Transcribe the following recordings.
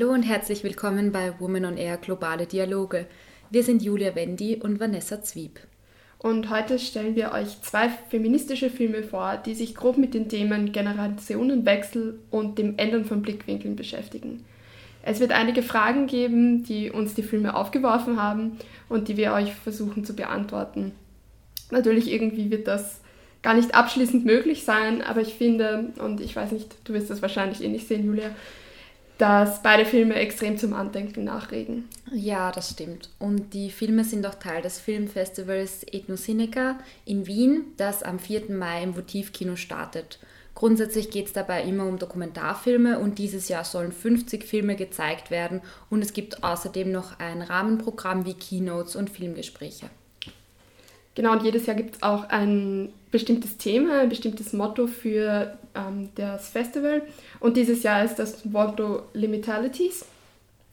Hallo und herzlich willkommen bei Women on Air Globale Dialoge. Wir sind Julia Wendy und Vanessa Zwieb. Und heute stellen wir euch zwei feministische Filme vor, die sich grob mit den Themen Generationenwechsel und dem Ändern von Blickwinkeln beschäftigen. Es wird einige Fragen geben, die uns die Filme aufgeworfen haben und die wir euch versuchen zu beantworten. Natürlich irgendwie wird das gar nicht abschließend möglich sein, aber ich finde, und ich weiß nicht, du wirst das wahrscheinlich eh nicht sehen, Julia, dass beide Filme extrem zum Andenken nachregen. Ja, das stimmt. Und die Filme sind auch Teil des Filmfestivals Ethnocynica in Wien, das am 4. Mai im Votivkino startet. Grundsätzlich geht es dabei immer um Dokumentarfilme und dieses Jahr sollen 50 Filme gezeigt werden und es gibt außerdem noch ein Rahmenprogramm wie Keynotes und Filmgespräche. Genau, und jedes Jahr gibt es auch ein bestimmtes Thema, ein bestimmtes Motto für ähm, das Festival. Und dieses Jahr ist das Motto Limitalities.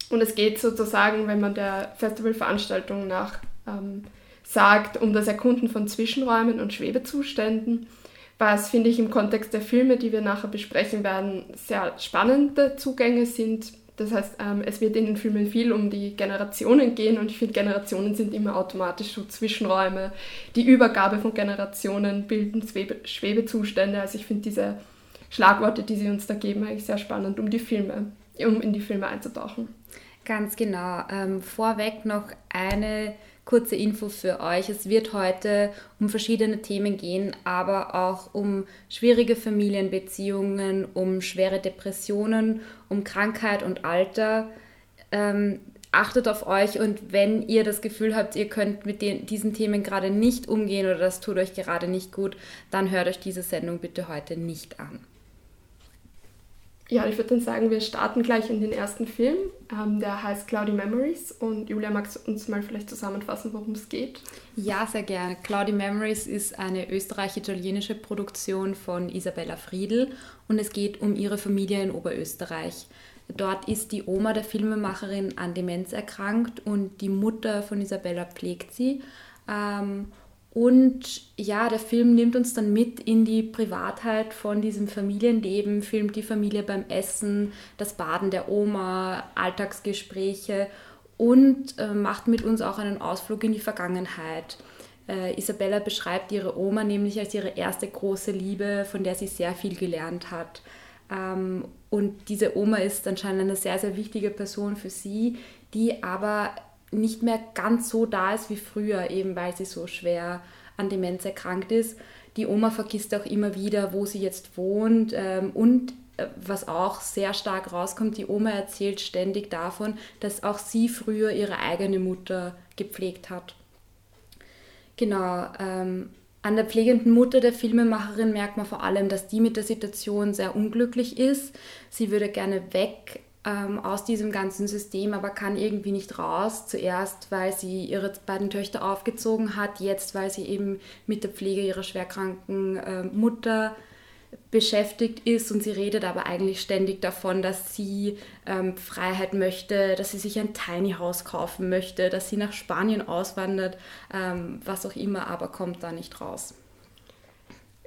Und es geht sozusagen, wenn man der Festivalveranstaltung nach ähm, sagt, um das Erkunden von Zwischenräumen und Schwebezuständen, was, finde ich, im Kontext der Filme, die wir nachher besprechen werden, sehr spannende Zugänge sind das heißt, ähm, es wird in den Filmen viel um die Generationen gehen und ich finde, Generationen sind immer automatisch so Zwischenräume. Die Übergabe von Generationen bilden Schwebe Schwebezustände. Also ich finde diese Schlagworte, die sie uns da geben, eigentlich sehr spannend, um die Filme, um in die Filme einzutauchen. Ganz genau. Ähm, vorweg noch eine kurze Info für euch. Es wird heute um verschiedene Themen gehen, aber auch um schwierige Familienbeziehungen, um schwere Depressionen, um Krankheit und Alter. Ähm, achtet auf euch und wenn ihr das Gefühl habt, ihr könnt mit den, diesen Themen gerade nicht umgehen oder das tut euch gerade nicht gut, dann hört euch diese Sendung bitte heute nicht an. Ja, ich würde dann sagen, wir starten gleich in den ersten Film. Ähm, der heißt Cloudy Memories. Und Julia, magst du uns mal vielleicht zusammenfassen, worum es geht? Ja, sehr gerne. Cloudy Memories ist eine österreich-italienische Produktion von Isabella Friedl und es geht um ihre Familie in Oberösterreich. Dort ist die Oma der Filmemacherin an Demenz erkrankt und die Mutter von Isabella pflegt sie. Ähm, und ja, der Film nimmt uns dann mit in die Privatheit von diesem Familienleben, filmt die Familie beim Essen, das Baden der Oma, Alltagsgespräche und äh, macht mit uns auch einen Ausflug in die Vergangenheit. Äh, Isabella beschreibt ihre Oma nämlich als ihre erste große Liebe, von der sie sehr viel gelernt hat. Ähm, und diese Oma ist anscheinend eine sehr, sehr wichtige Person für sie, die aber nicht mehr ganz so da ist wie früher, eben weil sie so schwer an Demenz erkrankt ist. Die Oma vergisst auch immer wieder, wo sie jetzt wohnt ähm, und äh, was auch sehr stark rauskommt, die Oma erzählt ständig davon, dass auch sie früher ihre eigene Mutter gepflegt hat. Genau, ähm, an der pflegenden Mutter der Filmemacherin merkt man vor allem, dass die mit der Situation sehr unglücklich ist. Sie würde gerne weg ähm, aus diesem ganzen System, aber kann irgendwie nicht raus. Zuerst, weil sie ihre beiden Töchter aufgezogen hat, jetzt, weil sie eben mit der Pflege ihrer schwerkranken äh, Mutter beschäftigt ist und sie redet aber eigentlich ständig davon, dass sie ähm, Freiheit möchte, dass sie sich ein Tiny House kaufen möchte, dass sie nach Spanien auswandert, ähm, was auch immer, aber kommt da nicht raus.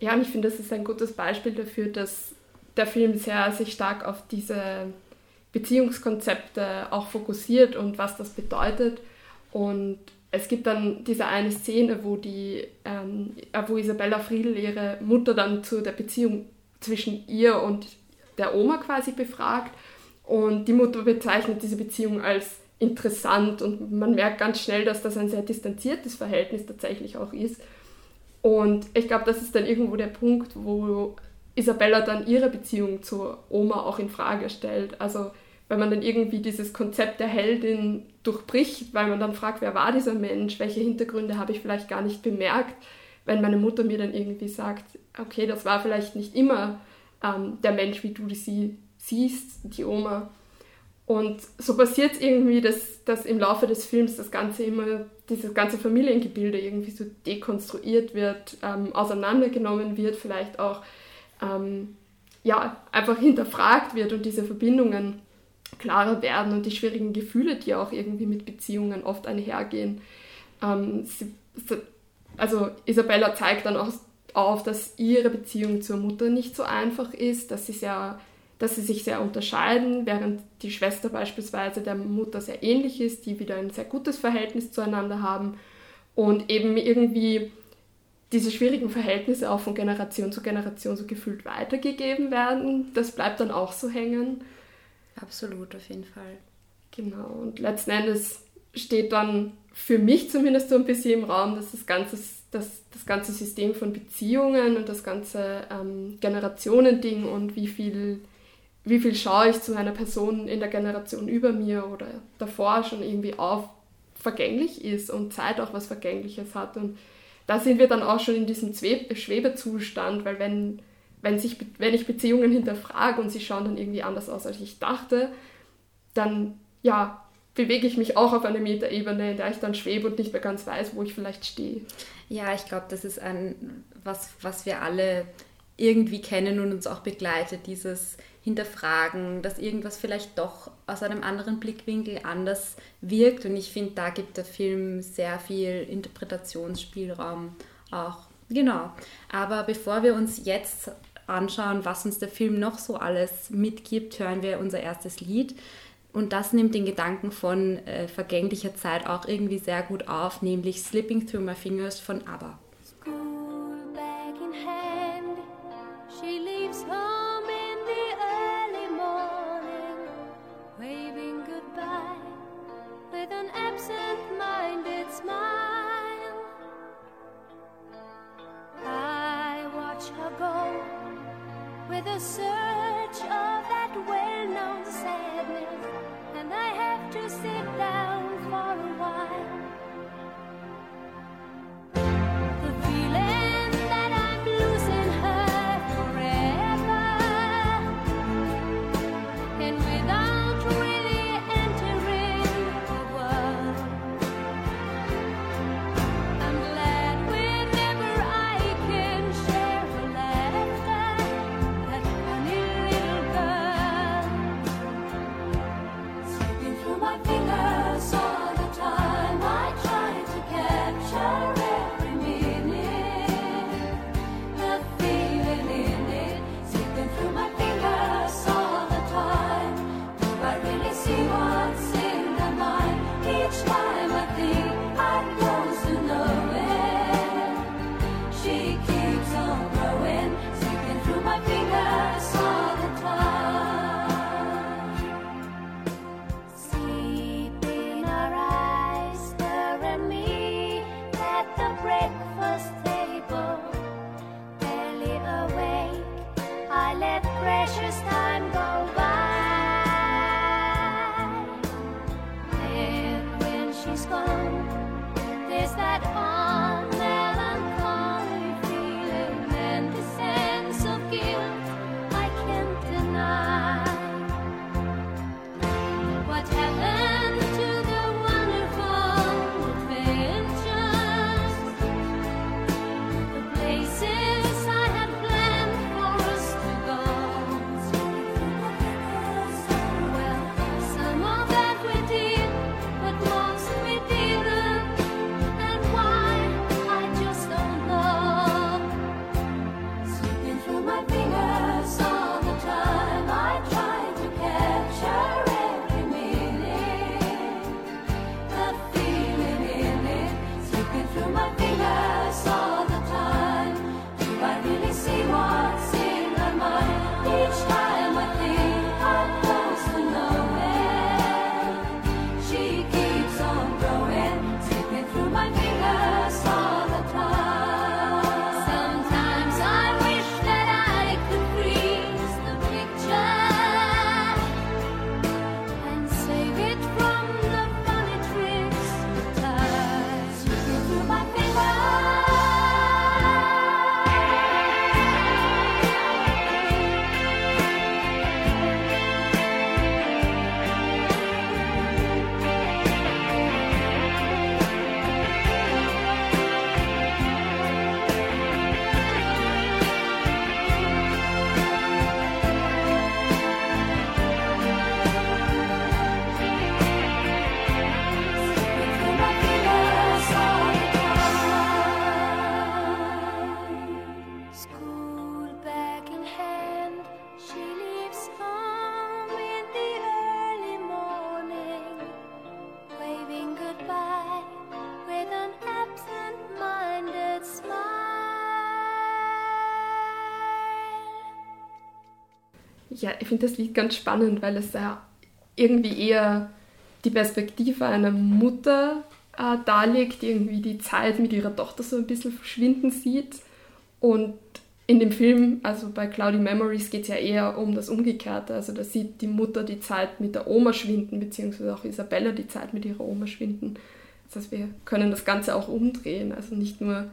Ja, und ich finde, das ist ein gutes Beispiel dafür, dass der Film sehr sich stark auf diese Beziehungskonzepte auch fokussiert und was das bedeutet. Und es gibt dann diese eine Szene, wo, die, ähm, äh, wo Isabella Friedl ihre Mutter dann zu der Beziehung zwischen ihr und der Oma quasi befragt. Und die Mutter bezeichnet diese Beziehung als interessant und man merkt ganz schnell, dass das ein sehr distanziertes Verhältnis tatsächlich auch ist. Und ich glaube, das ist dann irgendwo der Punkt, wo Isabella dann ihre Beziehung zur Oma auch in Frage stellt. Also wenn man dann irgendwie dieses Konzept der Heldin durchbricht, weil man dann fragt, wer war dieser Mensch, welche Hintergründe habe ich vielleicht gar nicht bemerkt, wenn meine Mutter mir dann irgendwie sagt, okay, das war vielleicht nicht immer ähm, der Mensch, wie du sie siehst, die Oma. Und so passiert irgendwie, dass, dass im Laufe des Films das Ganze immer, dieses ganze Familiengebilde irgendwie so dekonstruiert wird, ähm, auseinandergenommen wird, vielleicht auch ähm, ja, einfach hinterfragt wird und diese Verbindungen klarer werden und die schwierigen Gefühle, die auch irgendwie mit Beziehungen oft einhergehen. Ähm, sie, also Isabella zeigt dann auch auf, dass ihre Beziehung zur Mutter nicht so einfach ist, dass sie sehr dass sie sich sehr unterscheiden, während die Schwester beispielsweise der Mutter sehr ähnlich ist, die wieder ein sehr gutes Verhältnis zueinander haben und eben irgendwie diese schwierigen Verhältnisse auch von Generation zu Generation so gefühlt weitergegeben werden. Das bleibt dann auch so hängen. Absolut, auf jeden Fall. Genau, und letzten Endes steht dann für mich zumindest so ein bisschen im Raum, dass das ganze, das, das ganze System von Beziehungen und das ganze ähm, Generationending und wie viel wie viel schaue ich zu einer Person in der Generation über mir oder davor schon irgendwie auf, vergänglich ist und Zeit auch was Vergängliches hat. Und da sind wir dann auch schon in diesem Schwebezustand, weil wenn, wenn, sich, wenn ich Beziehungen hinterfrage und sie schauen dann irgendwie anders aus, als ich dachte, dann ja, bewege ich mich auch auf eine Metaebene, in der ich dann schwebe und nicht mehr ganz weiß, wo ich vielleicht stehe. Ja, ich glaube, das ist ein, was, was wir alle irgendwie kennen und uns auch begleitet, dieses hinterfragen, dass irgendwas vielleicht doch aus einem anderen Blickwinkel anders wirkt. Und ich finde, da gibt der Film sehr viel Interpretationsspielraum auch. Genau. Aber bevor wir uns jetzt anschauen, was uns der Film noch so alles mitgibt, hören wir unser erstes Lied. Und das nimmt den Gedanken von äh, vergänglicher Zeit auch irgendwie sehr gut auf, nämlich Slipping Through My Fingers von ABBA. absent-minded smile. I watch her go with a certain ja, ich finde das Lied ganz spannend, weil es ja irgendwie eher die Perspektive einer Mutter äh, darlegt, die irgendwie die Zeit mit ihrer Tochter so ein bisschen verschwinden sieht. Und in dem Film, also bei Cloudy Memories, geht es ja eher um das Umgekehrte. Also da sieht die Mutter die Zeit mit der Oma schwinden, beziehungsweise auch Isabella die Zeit mit ihrer Oma schwinden. Das heißt, wir können das Ganze auch umdrehen. Also nicht nur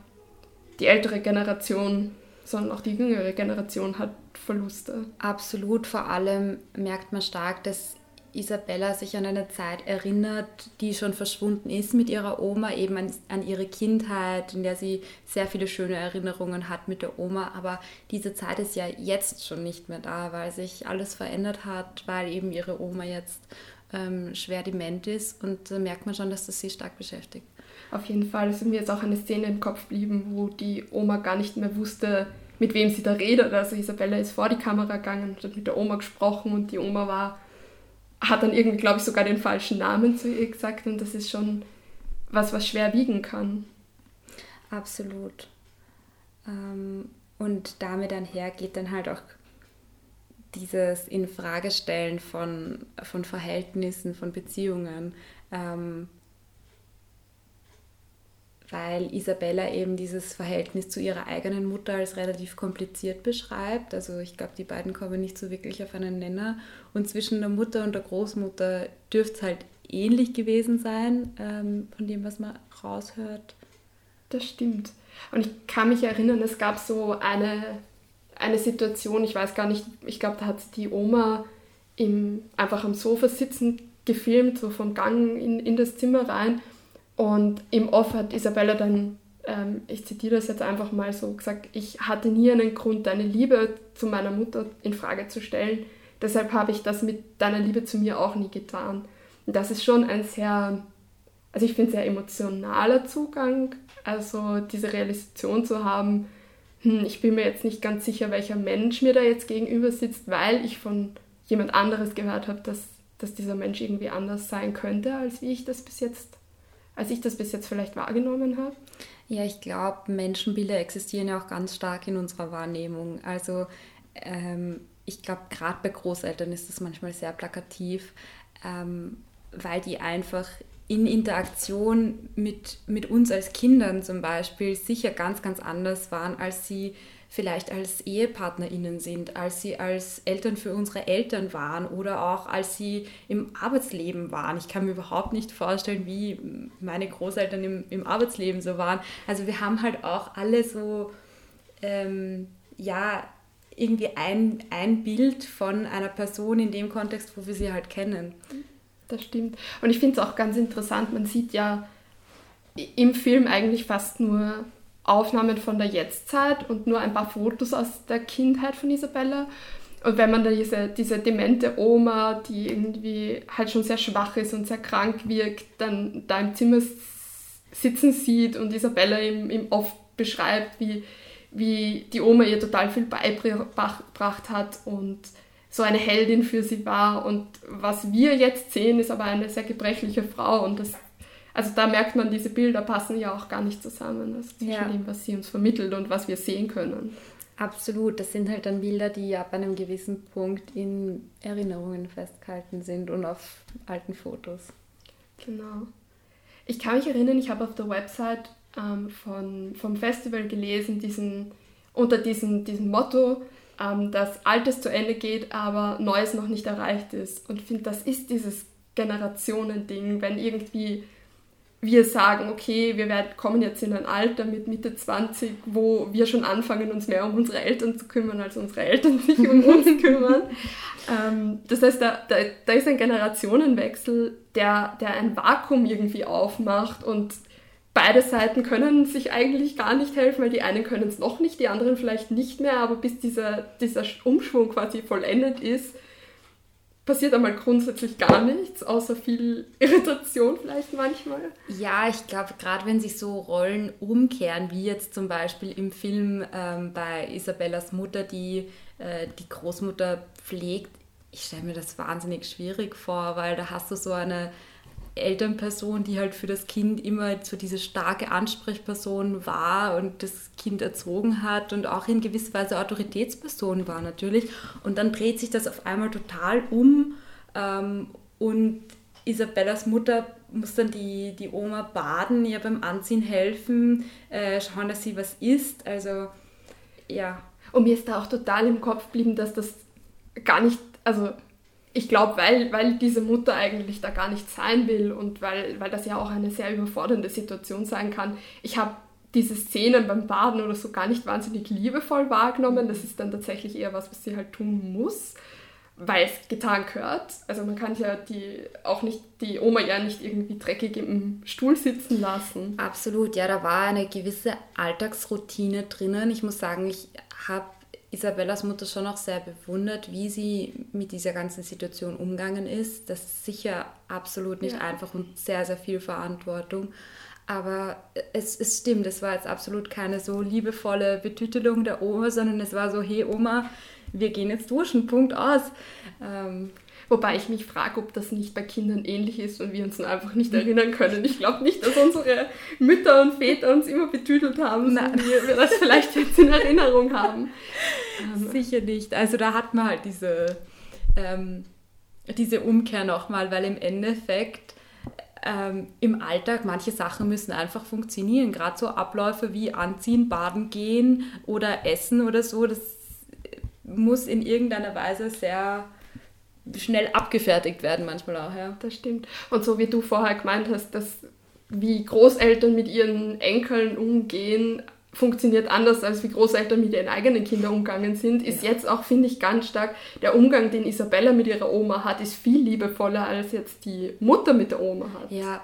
die ältere Generation, sondern auch die jüngere Generation hat Verluste. Absolut, vor allem merkt man stark, dass Isabella sich an eine Zeit erinnert, die schon verschwunden ist mit ihrer Oma, eben an, an, ihre Kindheit, in der sie sehr viele schöne Erinnerungen hat mit der Oma. Aber diese Zeit ist ja jetzt schon nicht mehr da, weil sich alles verändert hat, weil eben ihre Oma jetzt ähm, schwer dement ist. Und da merkt man schon, dass das sie stark beschäftigt. Auf jeden Fall ist mir jetzt auch eine Szene im Kopf geblieben, wo die Oma gar nicht mehr wusste, mit wem sie da redet. Also Isabella ist vor die Kamera gegangen, hat mit der Oma gesprochen und die Oma war hat dann irgendwie, glaube ich, sogar den falschen Namen zu ihr gesagt und das ist schon was, was schwer wiegen kann. Absolut. Ähm, und damit einher geht dann halt auch dieses Infragestellen von, von Verhältnissen, von Beziehungen. Ähm, weil Isabella eben dieses Verhältnis zu ihrer eigenen Mutter als relativ kompliziert beschreibt. Also ich glaube, die beiden kommen nicht so wirklich auf einen Nenner. Und zwischen der Mutter und der Großmutter dürfte es halt ähnlich gewesen sein, ähm, von dem, was man raushört. Das stimmt. Und ich kann mich erinnern, es gab so eine, eine Situation, ich weiß gar nicht, ich glaube, da hat die Oma im, einfach am Sofa sitzend gefilmt, so vom Gang in, in das Zimmer rein. Und im Off hat Isabella dann, ähm, ich zitiere das jetzt einfach mal so, gesagt, ich hatte nie einen Grund, deine Liebe zu meiner Mutter in Frage zu stellen. Deshalb habe ich das mit deiner Liebe zu mir auch nie getan. Und das ist schon ein sehr, also ich finde, sehr emotionaler Zugang. Also diese Realisation zu haben, hm, ich bin mir jetzt nicht ganz sicher, welcher Mensch mir da jetzt gegenüber sitzt, weil ich von jemand anderes gehört habe, dass, dass dieser Mensch irgendwie anders sein könnte, als wie ich das bis jetzt als ich das bis jetzt vielleicht wahrgenommen habe? Ja, ich glaube, Menschenbilder existieren ja auch ganz stark in unserer Wahrnehmung. Also ähm, ich glaube, gerade bei Großeltern ist das manchmal sehr plakativ, ähm, weil die einfach in Interaktion mit, mit uns als Kindern zum Beispiel sicher ganz, ganz anders waren, als sie vielleicht als EhepartnerInnen sind, als sie als Eltern für unsere Eltern waren oder auch als sie im Arbeitsleben waren. Ich kann mir überhaupt nicht vorstellen, wie meine Großeltern im, im Arbeitsleben so waren. Also wir haben halt auch alle so, ähm, ja, irgendwie ein, ein Bild von einer Person in dem Kontext, wo wir sie halt kennen. Das stimmt. Und ich finde es auch ganz interessant, man sieht ja im Film eigentlich fast nur Aufnahmen von der Jetztzeit und nur ein paar Fotos aus der Kindheit von Isabella. Und wenn man da diese, diese demente Oma, die irgendwie halt schon sehr schwach ist und sehr krank wirkt, dann da im Zimmer sitzen sieht und Isabella ihm, ihm oft beschreibt, wie, wie die Oma ihr total viel beigebracht hat und so eine Heldin für sie war. Und was wir jetzt sehen, ist aber eine sehr gebrechliche Frau und das also da merkt man, diese Bilder passen ja auch gar nicht zusammen. Das ist ja. dem, was sie uns vermittelt und was wir sehen können. Absolut, das sind halt dann Bilder, die ab einem gewissen Punkt in Erinnerungen festgehalten sind und auf alten Fotos. Genau. Ich kann mich erinnern, ich habe auf der Website ähm, von, vom Festival gelesen, diesen, unter diesem, diesem Motto, ähm, dass Altes zu Ende geht, aber Neues noch nicht erreicht ist. Und ich finde, das ist dieses Generationending, wenn irgendwie wir sagen, okay, wir werden, kommen jetzt in ein Alter mit Mitte 20, wo wir schon anfangen, uns mehr um unsere Eltern zu kümmern, als unsere Eltern sich um uns kümmern. Ähm, das heißt, da, da, da, ist ein Generationenwechsel, der, der ein Vakuum irgendwie aufmacht und beide Seiten können sich eigentlich gar nicht helfen, weil die einen können es noch nicht, die anderen vielleicht nicht mehr, aber bis dieser, dieser Umschwung quasi vollendet ist, passiert einmal grundsätzlich gar nichts, außer viel Irritation vielleicht manchmal. Ja, ich glaube, gerade wenn sich so Rollen umkehren, wie jetzt zum Beispiel im Film ähm, bei Isabellas Mutter, die äh, die Großmutter pflegt, ich stelle mir das wahnsinnig schwierig vor, weil da hast du so eine Elternperson, die halt für das Kind immer so diese starke Ansprechperson war und das Kind erzogen hat und auch in gewisser Weise Autoritätsperson war natürlich. Und dann dreht sich das auf einmal total um ähm, und Isabellas Mutter muss dann die, die Oma baden, ihr beim Anziehen helfen, äh, schauen, dass sie was isst. Also ja. Und mir ist da auch total im Kopf geblieben, dass das gar nicht, also ich glaube, weil, weil diese Mutter eigentlich da gar nicht sein will und weil, weil das ja auch eine sehr überfordernde Situation sein kann. Ich habe diese Szenen beim Baden oder so gar nicht wahnsinnig liebevoll wahrgenommen. Das ist dann tatsächlich eher was, was sie halt tun muss, weil es getan gehört. Also man kann ja die auch nicht, die Oma ja nicht irgendwie dreckig im Stuhl sitzen lassen. Absolut, ja, da war eine gewisse Alltagsroutine drinnen. Ich muss sagen, ich habe Isabellas Mutter schon auch sehr bewundert, wie sie mit dieser ganzen Situation umgegangen ist. Das ist sicher absolut nicht ja. einfach und sehr, sehr viel Verantwortung. Aber es, es stimmt, es war jetzt absolut keine so liebevolle Betütelung der Oma, sondern es war so, hey Oma, wir gehen jetzt duschen, Punkt aus. Ähm, Wobei ich mich frage, ob das nicht bei Kindern ähnlich ist und wir uns einfach nicht erinnern können. Ich glaube nicht, dass unsere Mütter und Väter uns immer betütelt haben, so wie wir das vielleicht jetzt in Erinnerung haben. Sicher nicht. Also da hat man halt diese, ähm, diese Umkehr nochmal, weil im Endeffekt ähm, im Alltag manche Sachen müssen einfach funktionieren. Gerade so Abläufe wie Anziehen, Baden gehen oder Essen oder so, das muss in irgendeiner Weise sehr schnell abgefertigt werden manchmal auch, ja. Das stimmt. Und so wie du vorher gemeint hast, dass wie Großeltern mit ihren Enkeln umgehen, funktioniert anders, als wie Großeltern mit ihren eigenen Kindern umgegangen sind, ist ja. jetzt auch, finde ich, ganz stark, der Umgang, den Isabella mit ihrer Oma hat, ist viel liebevoller, als jetzt die Mutter mit der Oma hat. Ja,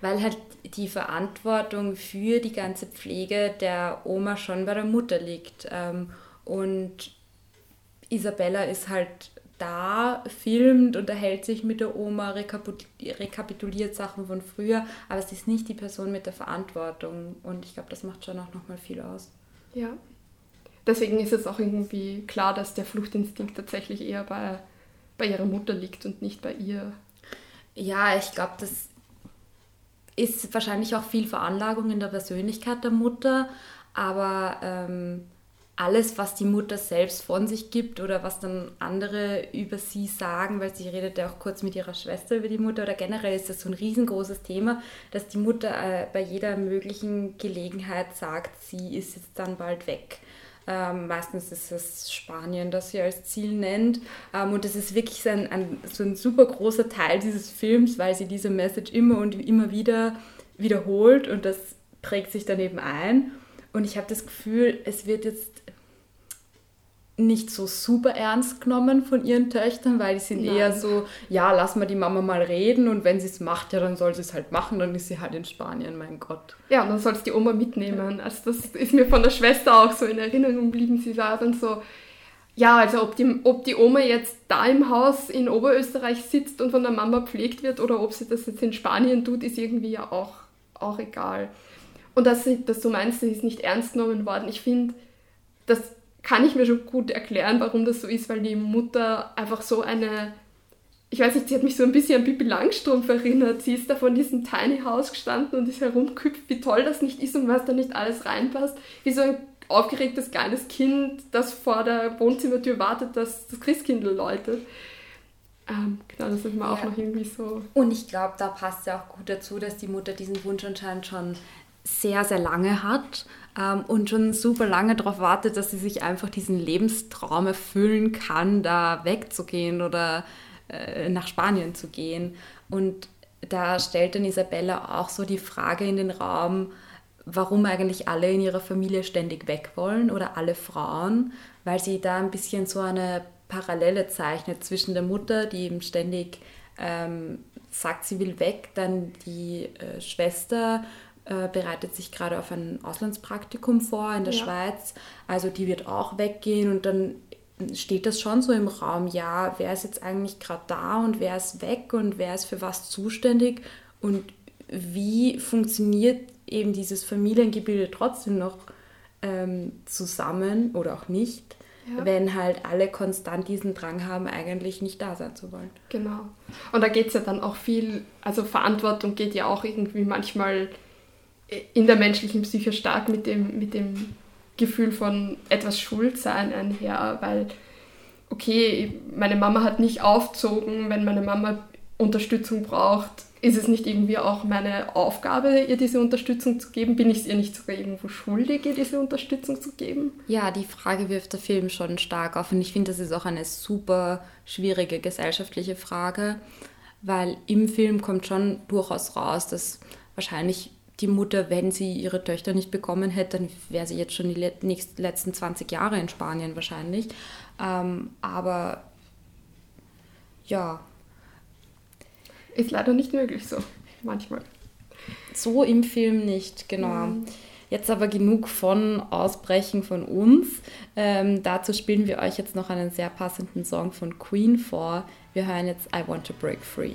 weil halt die Verantwortung für die ganze Pflege der Oma schon bei der Mutter liegt. Ähm, und Isabella ist halt da, filmt, unterhält sich mit der Oma, rekapituliert Sachen von früher, aber es ist nicht die Person mit der Verantwortung und ich glaube, das macht schon auch nochmal viel aus. Ja. Deswegen ist es auch irgendwie klar, dass der Fluchtinstinkt tatsächlich eher bei, bei ihrer Mutter liegt und nicht bei ihr. Ja, ich glaube, das ist wahrscheinlich auch viel Veranlagung in der Persönlichkeit der Mutter, aber ähm, alles, was die Mutter selbst von sich gibt oder was dann andere über sie sagen, weil sie redet ja auch kurz mit ihrer Schwester über die Mutter oder generell ist das so ein riesengroßes Thema, dass die Mutter äh, bei jeder möglichen Gelegenheit sagt, sie ist jetzt dann bald weg. Ähm, meistens ist es Spanien, das sie als Ziel nennt. Ähm, und das ist wirklich so ein, ein, so ein super großer Teil dieses Films, weil sie diese Message immer und immer wieder wiederholt und das prägt sich dann eben ein. Und ich habe das Gefühl, es wird jetzt nicht so super ernst genommen von ihren Töchtern, weil die sind Nein. eher so, ja, lass mal die Mama mal reden und wenn sie es macht, ja, dann soll sie es halt machen, dann ist sie halt in Spanien, mein Gott. Ja, und dann soll es die Oma mitnehmen. Also das ist mir von der Schwester auch so in Erinnerung geblieben. Sie war dann so, ja, also ob die, ob die Oma jetzt da im Haus in Oberösterreich sitzt und von der Mama pflegt wird oder ob sie das jetzt in Spanien tut, ist irgendwie ja auch, auch egal. Und dass, dass du meinst, sie ist nicht ernst genommen worden. Ich finde, dass kann ich mir schon gut erklären, warum das so ist, weil die Mutter einfach so eine, ich weiß nicht, sie hat mich so ein bisschen an Pippi Langstrumpf erinnert. Sie ist da von diesem Tiny House gestanden und ist herumgeküpft, wie toll das nicht ist und was da nicht alles reinpasst. Wie so ein aufgeregtes kleines Kind, das vor der Wohnzimmertür wartet, dass das Christkindl läutet. Ähm, genau, das ist mir ja. auch noch irgendwie so. Und ich glaube, da passt ja auch gut dazu, dass die Mutter diesen Wunsch anscheinend schon sehr, sehr lange hat ähm, und schon super lange darauf wartet, dass sie sich einfach diesen Lebenstraum erfüllen kann, da wegzugehen oder äh, nach Spanien zu gehen. Und da stellt dann Isabella auch so die Frage in den Raum, warum eigentlich alle in ihrer Familie ständig weg wollen oder alle Frauen, weil sie da ein bisschen so eine Parallele zeichnet zwischen der Mutter, die eben ständig ähm, sagt, sie will weg, dann die äh, Schwester äh, bereitet sich gerade auf ein Auslandspraktikum vor in der ja. Schweiz. Also die wird auch weggehen und dann steht das schon so im Raum, ja, wer ist jetzt eigentlich gerade da und wer ist weg und wer ist für was zuständig und wie funktioniert eben dieses Familiengebilde trotzdem noch ähm, zusammen oder auch nicht. Ja. wenn halt alle konstant diesen Drang haben, eigentlich nicht da sein zu wollen. Genau. Und da geht es ja dann auch viel, also Verantwortung geht ja auch irgendwie manchmal in der menschlichen Psyche stark mit dem, mit dem Gefühl von etwas Schuldsein einher, weil, okay, meine Mama hat nicht aufzogen, wenn meine Mama Unterstützung braucht, ist es nicht irgendwie auch meine Aufgabe, ihr diese Unterstützung zu geben? Bin ich es ihr nicht sogar irgendwo schuldig, ihr diese Unterstützung zu geben? Ja, die Frage wirft der Film schon stark auf und ich finde, das ist auch eine super schwierige gesellschaftliche Frage, weil im Film kommt schon durchaus raus, dass wahrscheinlich die Mutter, wenn sie ihre Töchter nicht bekommen hätte, dann wäre sie jetzt schon die nächsten, letzten 20 Jahre in Spanien wahrscheinlich. Ähm, aber ja. Ist leider nicht möglich so, manchmal. So im Film nicht, genau. Mhm. Jetzt aber genug von Ausbrechen von uns. Ähm, dazu spielen wir euch jetzt noch einen sehr passenden Song von Queen vor. Wir hören jetzt I Want to Break Free.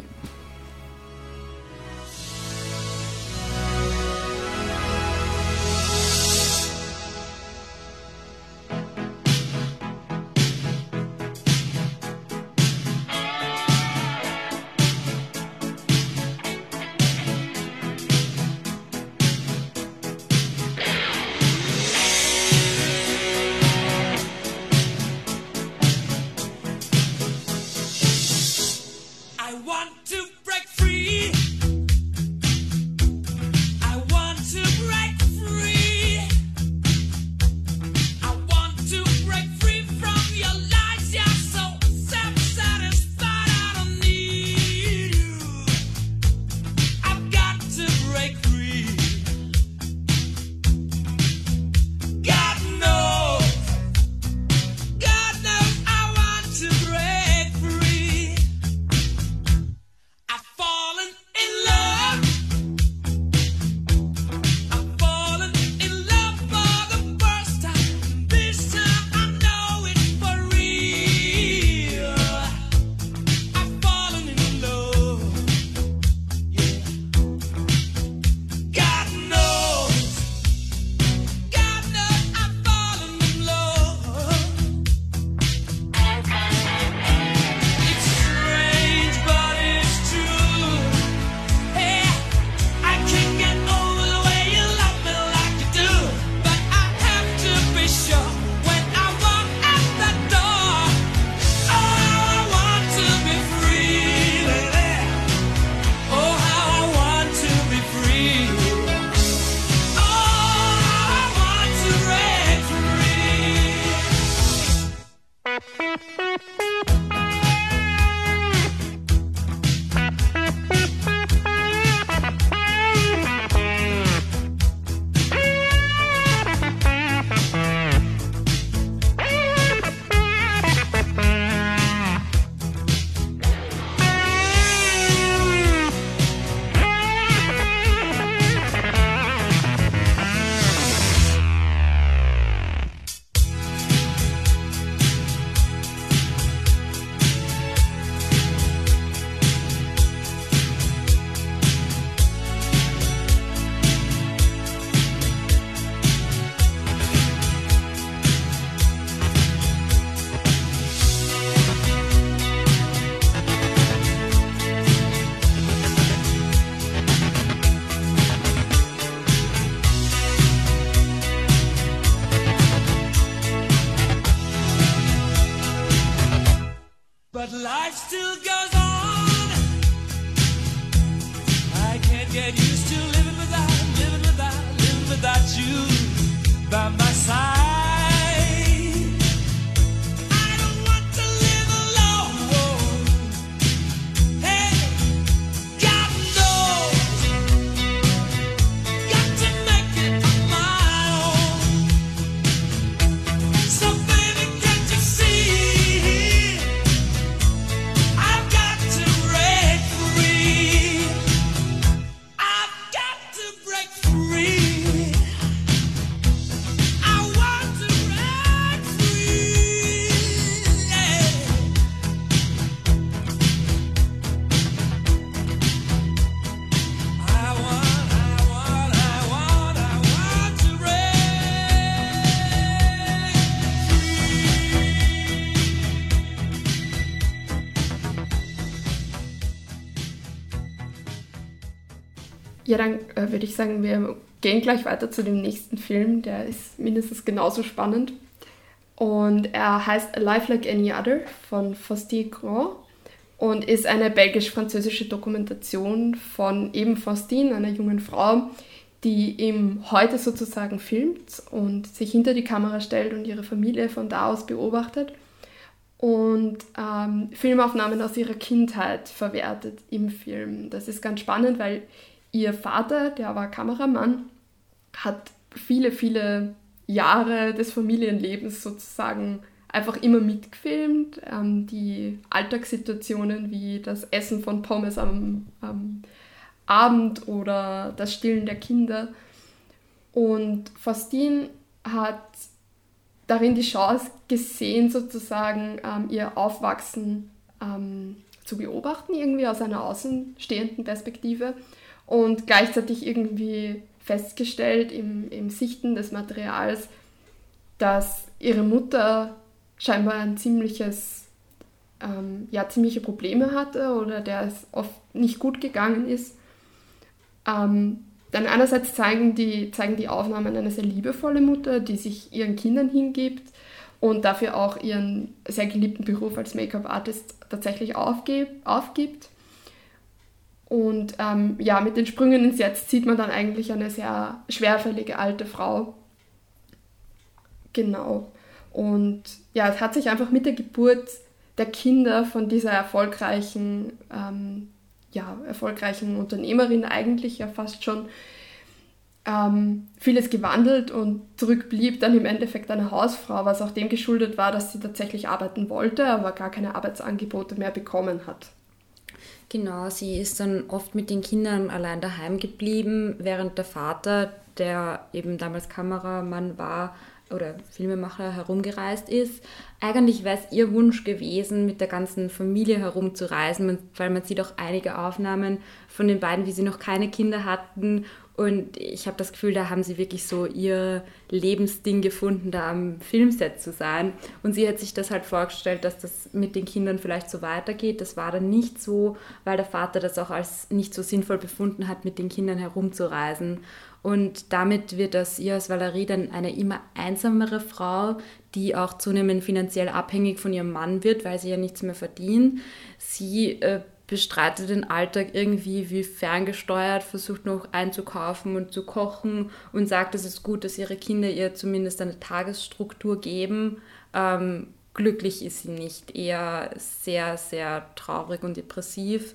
Würde ich sagen, wir gehen gleich weiter zu dem nächsten Film. Der ist mindestens genauso spannend. Und er heißt A Life Like Any Other von Faustine Grand und ist eine belgisch-französische Dokumentation von eben Faustine, einer jungen Frau, die ihm heute sozusagen filmt und sich hinter die Kamera stellt und ihre Familie von da aus beobachtet und ähm, Filmaufnahmen aus ihrer Kindheit verwertet im Film. Das ist ganz spannend, weil ihr Vater, der war Kameramann, hat viele, viele Jahre des Familienlebens sozusagen einfach immer mitgefilmt. Ähm, die Alltagssituationen wie das Essen von Pommes am, am Abend oder das Stillen der Kinder. Und Faustine hat darin die Chance gesehen, sozusagen ähm, ihr Aufwachsen ähm, zu beobachten, irgendwie aus einer außenstehenden Perspektive und gleichzeitig irgendwie festgestellt im, im Sichten des Materials, dass ihre Mutter scheinbar ein ziemliches, ähm, ja, ziemliche Probleme hatte oder der es oft nicht gut gegangen ist. Ähm, dann einerseits zeigen die, zeigen die Aufnahmen eine sehr liebevolle Mutter, die sich ihren Kindern hingibt und dafür auch ihren sehr geliebten Beruf als Make-up-Artist tatsächlich aufgibt. Und ähm, ja, mit den Sprüngen ins Jetzt sieht man dann eigentlich eine sehr schwerfällige alte Frau. Genau. Und ja, es hat sich einfach mit der Geburt der Kinder von dieser erfolgreichen, ähm, ja, erfolgreichen Unternehmerin eigentlich ja fast schon ähm, vieles gewandelt und zurückblieb dann im Endeffekt eine Hausfrau, was auch dem geschuldet war, dass sie tatsächlich arbeiten wollte, aber gar keine Arbeitsangebote mehr bekommen hat. Genau, sie ist dann oft mit den Kindern allein daheim geblieben, während der Vater, der eben damals Kameramann war, oder Filmemacher herumgereist ist. Eigentlich wäre es ihr Wunsch gewesen, mit der ganzen Familie herumzureisen, weil man sieht auch einige Aufnahmen von den beiden, wie sie noch keine Kinder hatten. Und ich habe das Gefühl, da haben sie wirklich so ihr Lebensding gefunden, da am Filmset zu sein. Und sie hat sich das halt vorgestellt, dass das mit den Kindern vielleicht so weitergeht. Das war dann nicht so, weil der Vater das auch als nicht so sinnvoll befunden hat, mit den Kindern herumzureisen. Und damit wird aus ihr als Valerie dann eine immer einsamere Frau, die auch zunehmend finanziell abhängig von ihrem Mann wird, weil sie ja nichts mehr verdient. Sie äh, bestreitet den Alltag irgendwie wie ferngesteuert, versucht noch einzukaufen und zu kochen und sagt, es ist gut, dass ihre Kinder ihr zumindest eine Tagesstruktur geben. Ähm, glücklich ist sie nicht, eher sehr, sehr traurig und depressiv.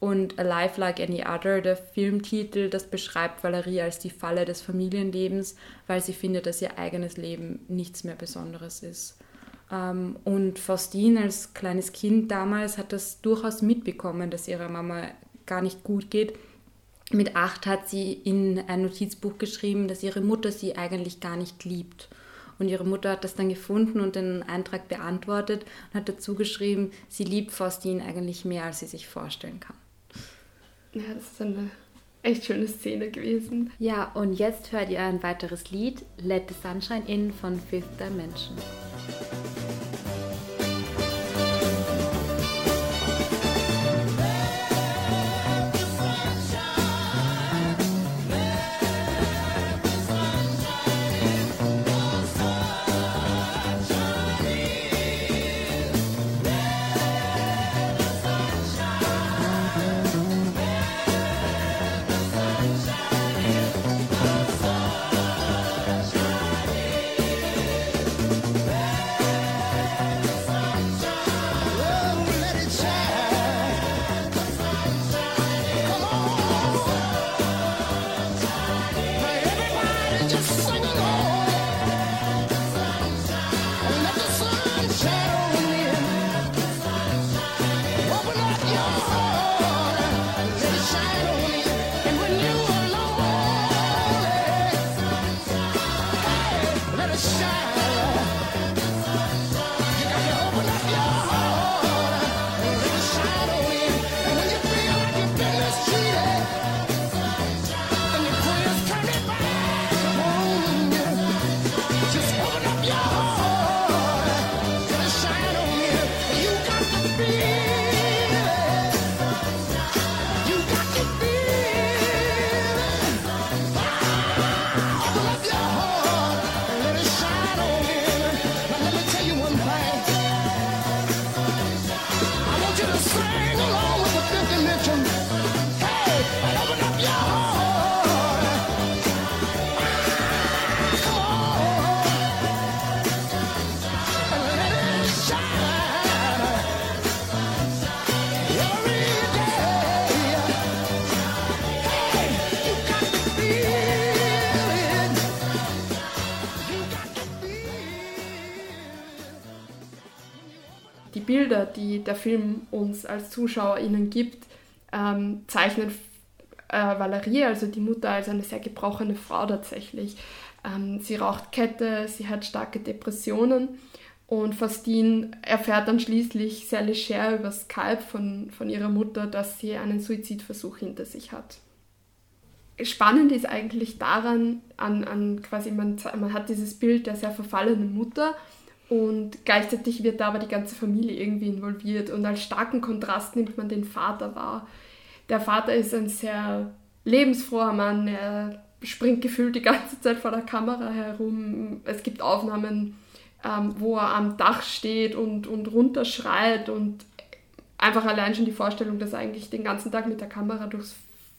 Und Alive Like Any Other, der Filmtitel, das beschreibt Valerie als die Falle des Familienlebens, weil sie findet, dass ihr eigenes Leben nichts mehr Besonderes ist. Ähm, und Faustine als kleines Kind damals hat das durchaus mitbekommen, dass ihrer Mama gar nicht gut geht. Mit acht hat sie in ein Notizbuch geschrieben, dass ihre Mutter sie eigentlich gar nicht liebt. Und ihre Mutter hat das dann gefunden und den Eintrag beantwortet und hat dazu geschrieben, sie liebt Faustine eigentlich mehr, als sie sich vorstellen kann. Ja, das ist eine echt schöne Szene gewesen. Ja, und jetzt hört ihr ein weiteres Lied, Let the Sunshine In von Fifth Dimension. shadow. Der Film uns als ZuschauerInnen gibt, ähm, zeichnen äh, Valerie, also die Mutter, als eine sehr gebrochene Frau tatsächlich. Ähm, sie raucht Kette, sie hat starke Depressionen und Faustine erfährt dann schließlich sehr leger über Skype von, von ihrer Mutter, dass sie einen Suizidversuch hinter sich hat. Spannend ist eigentlich daran, an, an quasi, man, man hat dieses Bild der sehr verfallenen Mutter und gleichzeitig wird da aber die ganze Familie irgendwie involviert und als starken Kontrast nimmt man den Vater wahr. Der Vater ist ein sehr lebensfroher Mann, er springt gefühlt die ganze Zeit vor der Kamera herum. Es gibt Aufnahmen, ähm, wo er am Dach steht und, und runterschreit und einfach allein schon die Vorstellung, dass er eigentlich den ganzen Tag mit der Kamera durchs,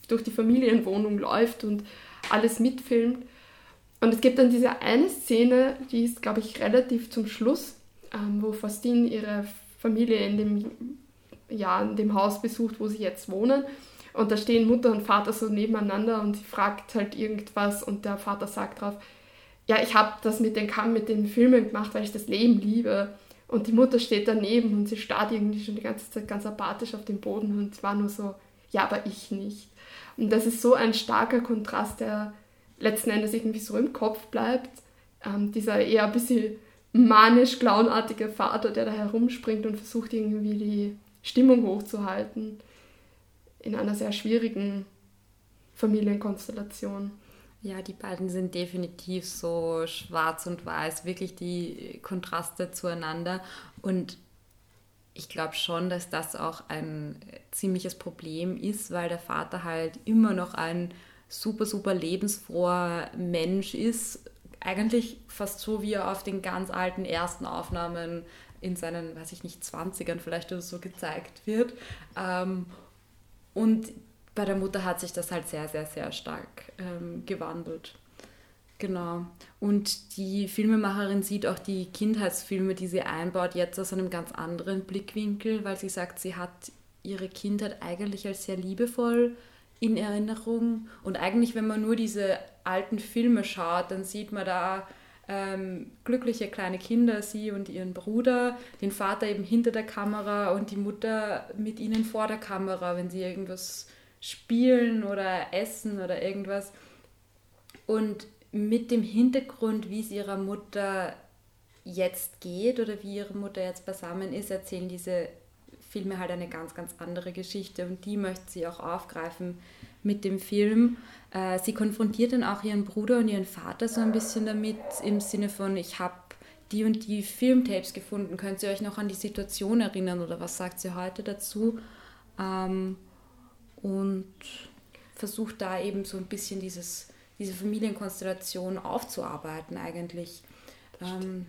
durch die Familienwohnung läuft und alles mitfilmt. Und es gibt dann diese eine Szene, die ist, glaube ich, relativ zum Schluss, ähm, wo Faustine ihre Familie in dem, ja, in dem Haus besucht, wo sie jetzt wohnen. Und da stehen Mutter und Vater so nebeneinander und sie fragt halt irgendwas und der Vater sagt drauf, ja, ich habe das mit den, mit den Filmen gemacht, weil ich das Leben liebe. Und die Mutter steht daneben und sie starrt irgendwie schon die ganze Zeit ganz apathisch auf den Boden und war nur so, ja, aber ich nicht. Und das ist so ein starker Kontrast, der letzten Endes irgendwie so im Kopf bleibt. Ähm, dieser eher ein bisschen manisch-clownartige Vater, der da herumspringt und versucht irgendwie die Stimmung hochzuhalten in einer sehr schwierigen Familienkonstellation. Ja, die beiden sind definitiv so schwarz und weiß, wirklich die Kontraste zueinander. Und ich glaube schon, dass das auch ein ziemliches Problem ist, weil der Vater halt immer noch ein super, super lebensfroher Mensch ist. Eigentlich fast so, wie er auf den ganz alten ersten Aufnahmen in seinen, weiß ich nicht, 20ern vielleicht oder so gezeigt wird. Ähm, und bei der Mutter hat sich das halt sehr, sehr, sehr stark ähm, gewandelt. Genau. Und die Filmemacherin sieht auch die Kindheitsfilme, die sie einbaut, jetzt aus einem ganz anderen Blickwinkel, weil sie sagt, sie hat ihre Kindheit eigentlich als sehr liebevoll in Erinnerung. Und eigentlich, wenn man nur diese alten Filme schaut, dann sieht man da ähm, glückliche kleine Kinder, sie und ihren Bruder, den Vater eben hinter der Kamera und die Mutter mit ihnen vor der Kamera, wenn sie irgendwas spielen oder essen oder irgendwas. Und mit dem Hintergrund, wie es ihrer Mutter jetzt geht oder wie ihre Mutter jetzt beisammen ist, erzählen diese Filme halt eine ganz, ganz andere Geschichte und die möchte sie auch aufgreifen mit dem Film. Äh, sie konfrontiert dann auch ihren Bruder und ihren Vater so ein bisschen damit im Sinne von, ich habe die und die Filmtapes gefunden, könnt ihr euch noch an die Situation erinnern oder was sagt sie heute dazu? Ähm, und versucht da eben so ein bisschen dieses, diese Familienkonstellation aufzuarbeiten eigentlich. Ähm,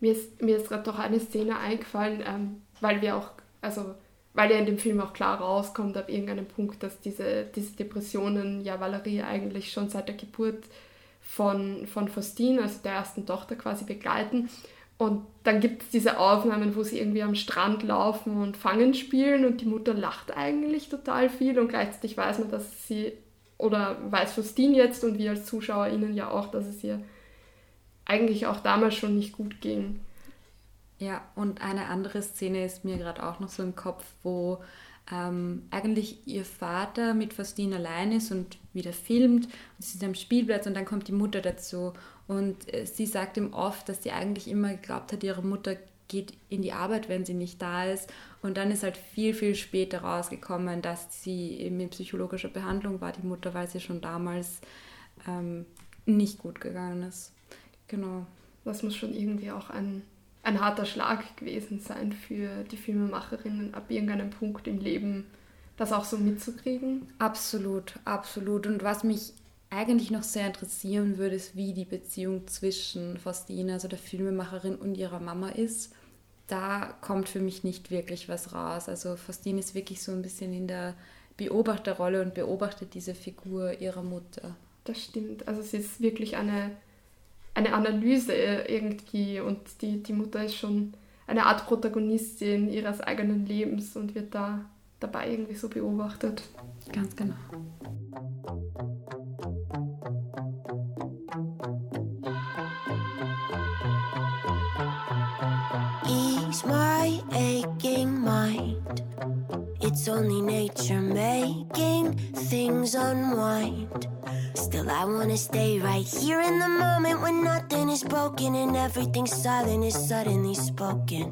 mir ist, mir ist gerade doch eine Szene eingefallen, ähm, weil wir auch, also weil ja in dem Film auch klar rauskommt ab irgendeinem Punkt, dass diese, diese Depressionen ja Valerie eigentlich schon seit der Geburt von, von Faustine, also der ersten Tochter quasi begleiten. Und dann gibt es diese Aufnahmen, wo sie irgendwie am Strand laufen und Fangen spielen und die Mutter lacht eigentlich total viel und gleichzeitig weiß man, dass sie, oder weiß Faustine jetzt und wir als ZuschauerInnen ja auch, dass es ihr eigentlich auch damals schon nicht gut ging. Ja, und eine andere Szene ist mir gerade auch noch so im Kopf, wo ähm, eigentlich ihr Vater mit Faustine allein ist und wieder filmt sie ist am Spielplatz und dann kommt die Mutter dazu und äh, sie sagt ihm oft, dass sie eigentlich immer geglaubt hat, ihre Mutter geht in die Arbeit, wenn sie nicht da ist. Und dann ist halt viel, viel später rausgekommen, dass sie eben in psychologischer Behandlung war, die Mutter, weil sie schon damals ähm, nicht gut gegangen ist. Genau. Das muss schon irgendwie auch ein, ein harter Schlag gewesen sein für die Filmemacherinnen, ab irgendeinem Punkt im Leben das auch so mitzukriegen. Absolut, absolut. Und was mich eigentlich noch sehr interessieren würde, ist, wie die Beziehung zwischen Faustine, also der Filmemacherin, und ihrer Mama ist. Da kommt für mich nicht wirklich was raus. Also Faustine ist wirklich so ein bisschen in der Beobachterrolle und beobachtet diese Figur ihrer Mutter. Das stimmt. Also sie ist wirklich eine, eine Analyse irgendwie und die, die Mutter ist schon eine Art Protagonistin ihres eigenen Lebens und wird da dabei irgendwie so beobachtet. Ganz genau. my ache it's only nature making things unwind. Still, I wanna stay right here in the moment when nothing is broken and everything silent is suddenly spoken.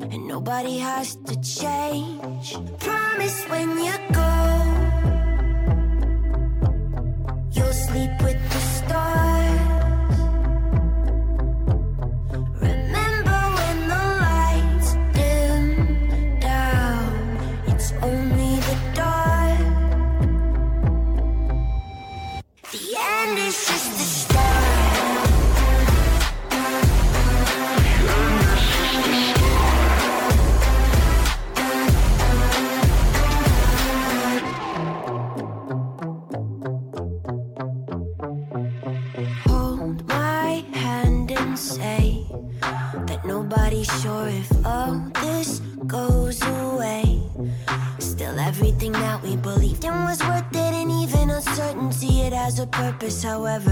And nobody has to change. Promise when you go, you'll sleep with the stars. Purpose, however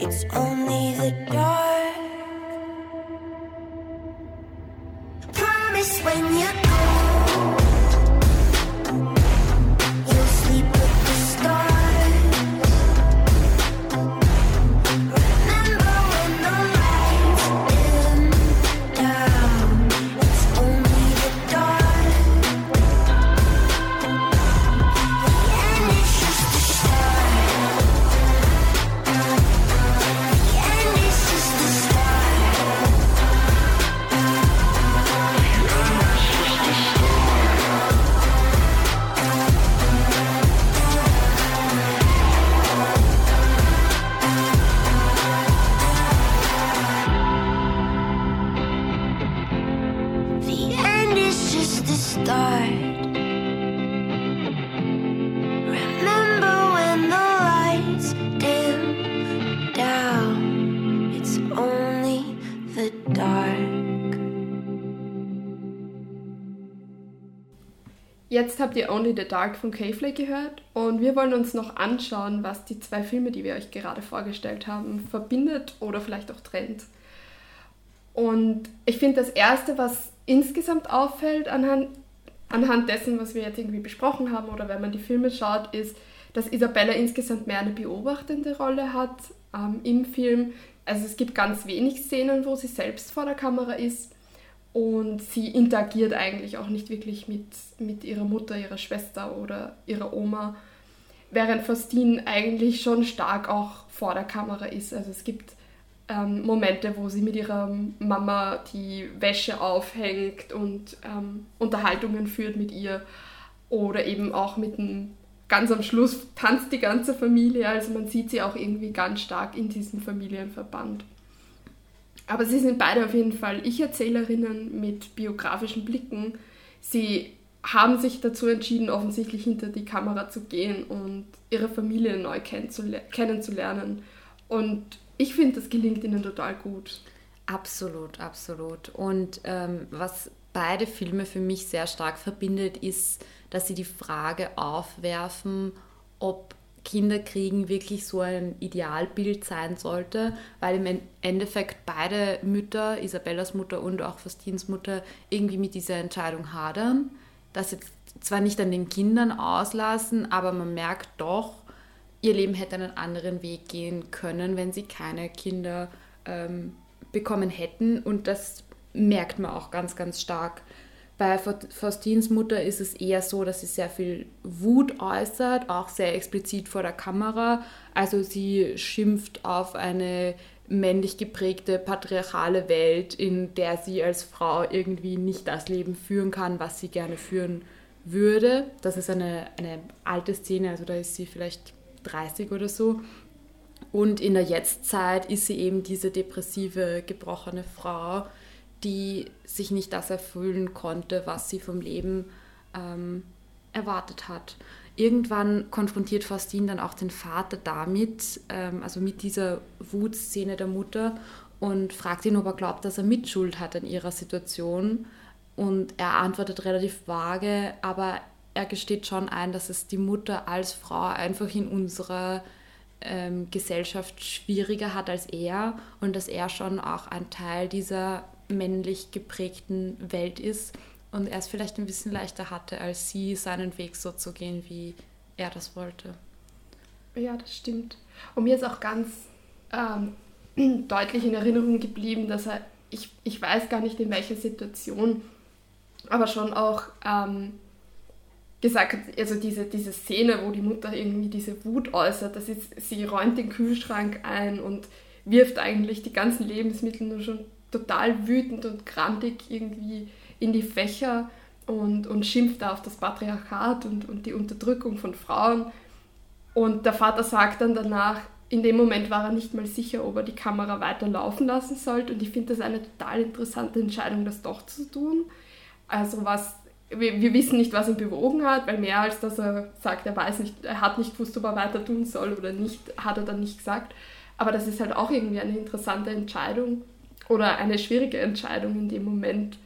It's only the dark. Habt ihr Only the Dark von Cavely gehört und wir wollen uns noch anschauen, was die zwei Filme, die wir euch gerade vorgestellt haben, verbindet oder vielleicht auch trennt. Und ich finde, das Erste, was insgesamt auffällt anhand, anhand dessen, was wir jetzt irgendwie besprochen haben oder wenn man die Filme schaut, ist, dass Isabella insgesamt mehr eine beobachtende Rolle hat ähm, im Film. Also es gibt ganz wenig Szenen, wo sie selbst vor der Kamera ist und sie interagiert eigentlich auch nicht wirklich mit, mit ihrer Mutter, ihrer Schwester oder ihrer Oma, während Faustine eigentlich schon stark auch vor der Kamera ist. Also es gibt ähm, Momente, wo sie mit ihrer Mama die Wäsche aufhängt und ähm, Unterhaltungen führt mit ihr oder eben auch mit dem ganz am Schluss tanzt die ganze Familie, also man sieht sie auch irgendwie ganz stark in diesem Familienverband. Aber sie sind beide auf jeden Fall Ich-Erzählerinnen mit biografischen Blicken. Sie haben sich dazu entschieden, offensichtlich hinter die Kamera zu gehen und ihre Familie neu kennenzulernen. Und ich finde, das gelingt ihnen total gut. Absolut, absolut. Und ähm, was beide Filme für mich sehr stark verbindet, ist, dass sie die Frage aufwerfen, ob Kinderkriegen wirklich so ein Idealbild sein sollte, weil im Endeffekt beide Mütter, Isabellas Mutter und auch Fastins Mutter, irgendwie mit dieser Entscheidung hadern. Das jetzt zwar nicht an den Kindern auslassen, aber man merkt doch, ihr Leben hätte einen anderen Weg gehen können, wenn sie keine Kinder ähm, bekommen hätten. Und das merkt man auch ganz, ganz stark bei Faustins Mutter ist es eher so, dass sie sehr viel Wut äußert, auch sehr explizit vor der Kamera. Also sie schimpft auf eine männlich geprägte patriarchale Welt, in der sie als Frau irgendwie nicht das Leben führen kann, was sie gerne führen würde. Das ist eine, eine alte Szene, also da ist sie vielleicht 30 oder so. Und in der Jetztzeit ist sie eben diese depressive, gebrochene Frau, die sich nicht das erfüllen konnte, was sie vom Leben ähm, erwartet hat. Irgendwann konfrontiert Faustin dann auch den Vater damit, ähm, also mit dieser Wutszene der Mutter und fragt ihn, ob er glaubt, dass er Mitschuld hat an ihrer Situation. Und er antwortet relativ vage, aber er gesteht schon ein, dass es die Mutter als Frau einfach in unserer ähm, Gesellschaft schwieriger hat als er und dass er schon auch ein Teil dieser männlich geprägten Welt ist und er es vielleicht ein bisschen leichter hatte, als sie seinen Weg so zu gehen, wie er das wollte. Ja, das stimmt. Und mir ist auch ganz ähm, deutlich in Erinnerung geblieben, dass er, ich, ich weiß gar nicht in welcher Situation, aber schon auch ähm, gesagt hat, also diese, diese Szene, wo die Mutter irgendwie diese Wut äußert, das ist, sie räumt den Kühlschrank ein und wirft eigentlich die ganzen Lebensmittel nur schon total wütend und grantig irgendwie in die Fächer und, und schimpft auf das Patriarchat und, und die Unterdrückung von Frauen. Und der Vater sagt dann danach, in dem Moment war er nicht mal sicher, ob er die Kamera weiter laufen lassen sollte. Und ich finde das eine total interessante Entscheidung, das doch zu tun. Also was, wir, wir, wissen nicht, was ihn bewogen hat, weil mehr als dass er sagt, er weiß nicht, er hat nicht gewusst, ob er weiter tun soll oder nicht, hat er dann nicht gesagt. Aber das ist halt auch irgendwie eine interessante Entscheidung oder eine schwierige Entscheidung in dem Moment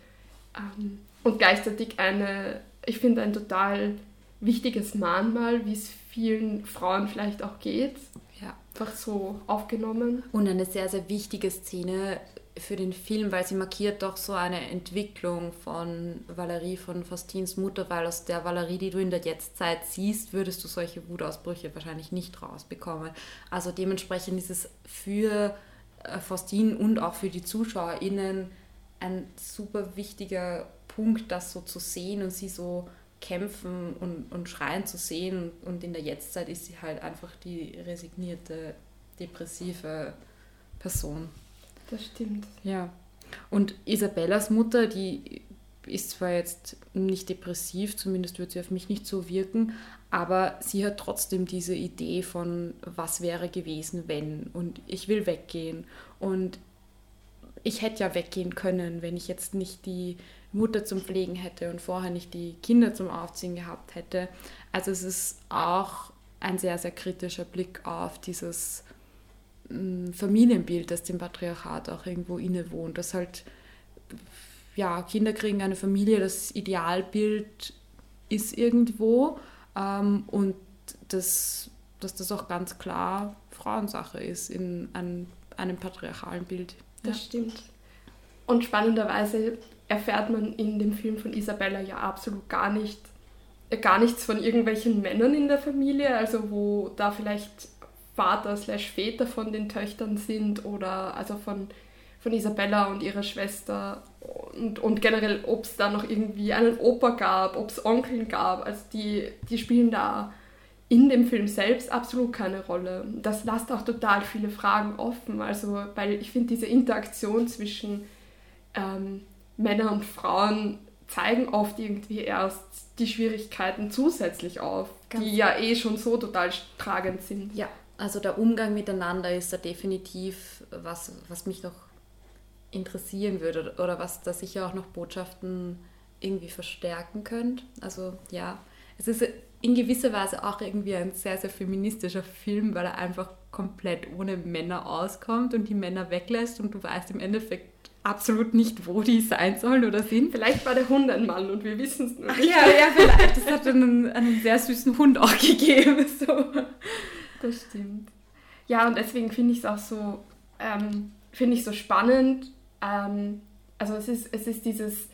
ähm, und gleichzeitig eine, ich finde, ein total wichtiges Mahnmal, wie es vielen Frauen vielleicht auch geht. Ja. Einfach so aufgenommen. Und eine sehr, sehr wichtige Szene für den Film, weil sie markiert doch so eine Entwicklung von Valerie, von Faustins Mutter, weil aus der Valerie, die du in der Jetztzeit siehst, würdest du solche Wutausbrüche wahrscheinlich nicht rausbekommen. Also dementsprechend ist es für Faustin und auch für die ZuschauerInnen ein super wichtiger Punkt, das so zu sehen und sie so kämpfen und, und schreien zu sehen. Und in der Jetztzeit ist sie halt einfach die resignierte, depressive Person. Das stimmt. Ja. Und Isabellas Mutter, die ist zwar jetzt nicht depressiv, zumindest wird sie auf mich nicht so wirken, aber sie hat trotzdem diese Idee von, was wäre gewesen, wenn und ich will weggehen. Und ich hätte ja weggehen können, wenn ich jetzt nicht die Mutter zum Pflegen hätte und vorher nicht die Kinder zum Aufziehen gehabt hätte. Also es ist auch ein sehr, sehr kritischer Blick auf dieses mm, Familienbild, das dem Patriarchat auch irgendwo innewohnt, dass halt ja, Kinder kriegen eine Familie, das Idealbild ist irgendwo ähm, und das, dass das auch ganz klar Frauensache ist in einem, einem patriarchalen Bild. Das stimmt. Und spannenderweise erfährt man in dem Film von Isabella ja absolut gar nicht, äh, gar nichts von irgendwelchen Männern in der Familie, also wo da vielleicht Vater slash Väter von den Töchtern sind oder also von, von Isabella und ihrer Schwester und, und generell, ob es da noch irgendwie einen Opa gab, ob es Onkeln gab. Also die, die spielen da in dem Film selbst absolut keine Rolle. Das lässt auch total viele Fragen offen. Also, weil ich finde, diese Interaktion zwischen ähm, Männern und Frauen zeigen oft irgendwie erst die Schwierigkeiten zusätzlich auf, Ganz die ja eh schon so total tragend sind. Ja, also der Umgang miteinander ist da definitiv was, was mich noch interessieren würde oder was da sicher auch noch Botschaften irgendwie verstärken könnte. Also ja, es ist in gewisser Weise auch irgendwie ein sehr, sehr feministischer Film, weil er einfach komplett ohne Männer auskommt und die Männer weglässt und du weißt im Endeffekt absolut nicht, wo die sein sollen oder sind. Vielleicht war der Hund ein Mann und wir wissen es nicht. Ja, ja, vielleicht. Es hat einen, einen sehr süßen Hund auch gegeben. So. Das stimmt. Ja, und deswegen finde ich es auch so, ähm, finde ich so spannend. Ähm, also es ist, es ist dieses,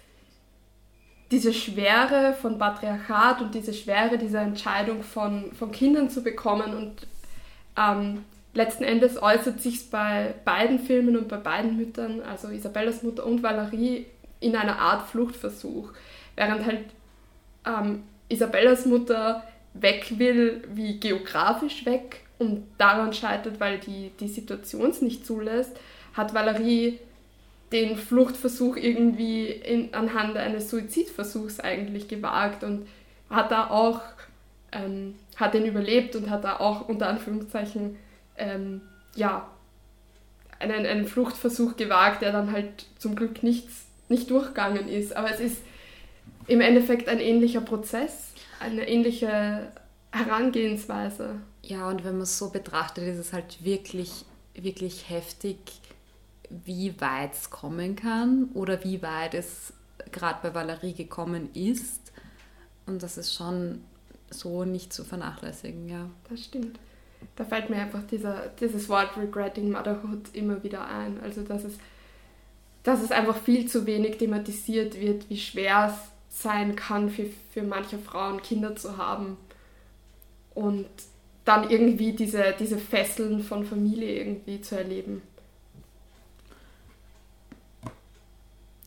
diese Schwere von Patriarchat und diese Schwere dieser Entscheidung von, von Kindern zu bekommen und ähm, letzten Endes äußert sich es bei beiden Filmen und bei beiden Müttern, also Isabellas Mutter und Valerie, in einer Art Fluchtversuch. Während halt ähm, Isabellas Mutter weg will, wie geografisch weg und daran scheitert, weil die, die Situation es nicht zulässt, hat Valerie den Fluchtversuch irgendwie in, anhand eines Suizidversuchs eigentlich gewagt und hat da auch, ähm, hat den überlebt und hat da auch unter Anführungszeichen ähm, ja, einen, einen Fluchtversuch gewagt, der dann halt zum Glück nichts, nicht durchgegangen ist. Aber es ist im Endeffekt ein ähnlicher Prozess, eine ähnliche Herangehensweise. Ja, und wenn man es so betrachtet, ist es halt wirklich, wirklich heftig, wie weit es kommen kann oder wie weit es gerade bei Valerie gekommen ist. Und das ist schon so nicht zu vernachlässigen, ja. Das stimmt da fällt mir einfach dieser, dieses Wort Regretting Motherhood immer wieder ein. Also, dass es, dass es einfach viel zu wenig thematisiert wird, wie schwer es sein kann für, für manche Frauen, Kinder zu haben. Und dann irgendwie diese, diese Fesseln von Familie irgendwie zu erleben.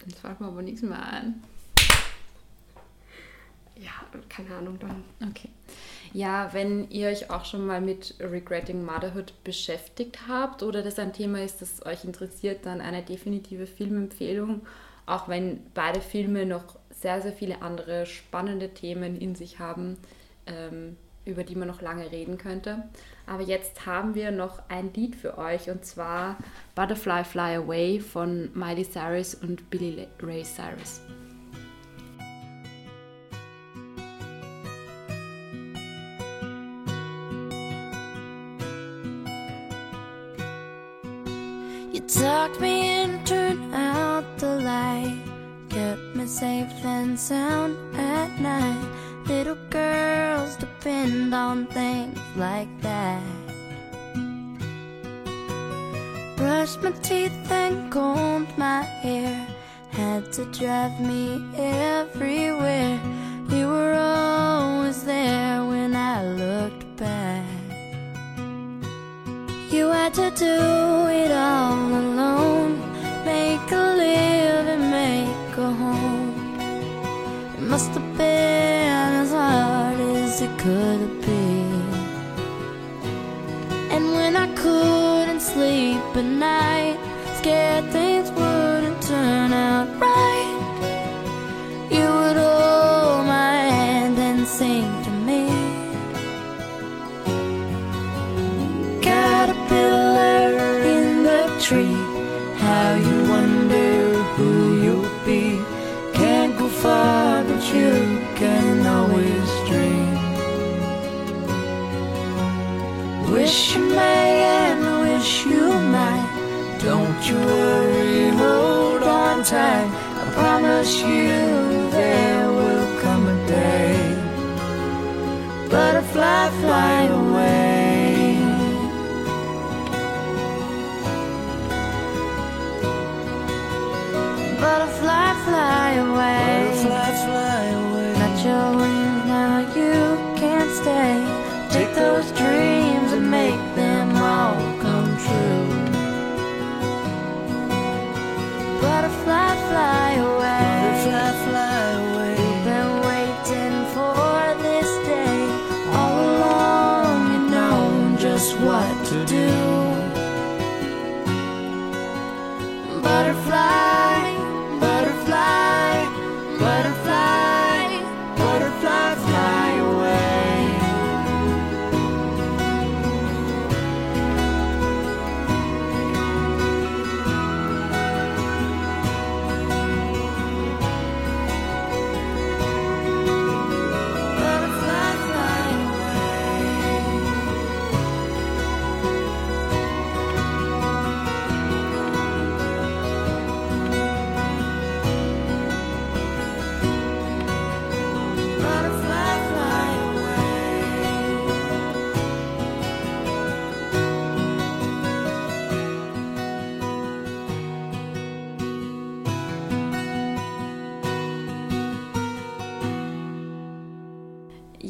Jetzt fällt mir aber nichts mehr ein. Ja, keine Ahnung dann. Okay. Ja, wenn ihr euch auch schon mal mit Regretting Motherhood beschäftigt habt oder das ein Thema ist, das euch interessiert, dann eine definitive Filmempfehlung, auch wenn beide Filme noch sehr, sehr viele andere spannende Themen in sich haben, ähm, über die man noch lange reden könnte. Aber jetzt haben wir noch ein Lied für euch und zwar Butterfly Fly Away von Miley Cyrus und Billy Ray Cyrus. Tucked me in, turned out the light. Kept me safe and sound at night. Little girls depend on things like that. Brushed my teeth and combed my hair. Had to drive me everywhere. You were always there when I looked back. You had to do it all alone. Sleep at night, scared things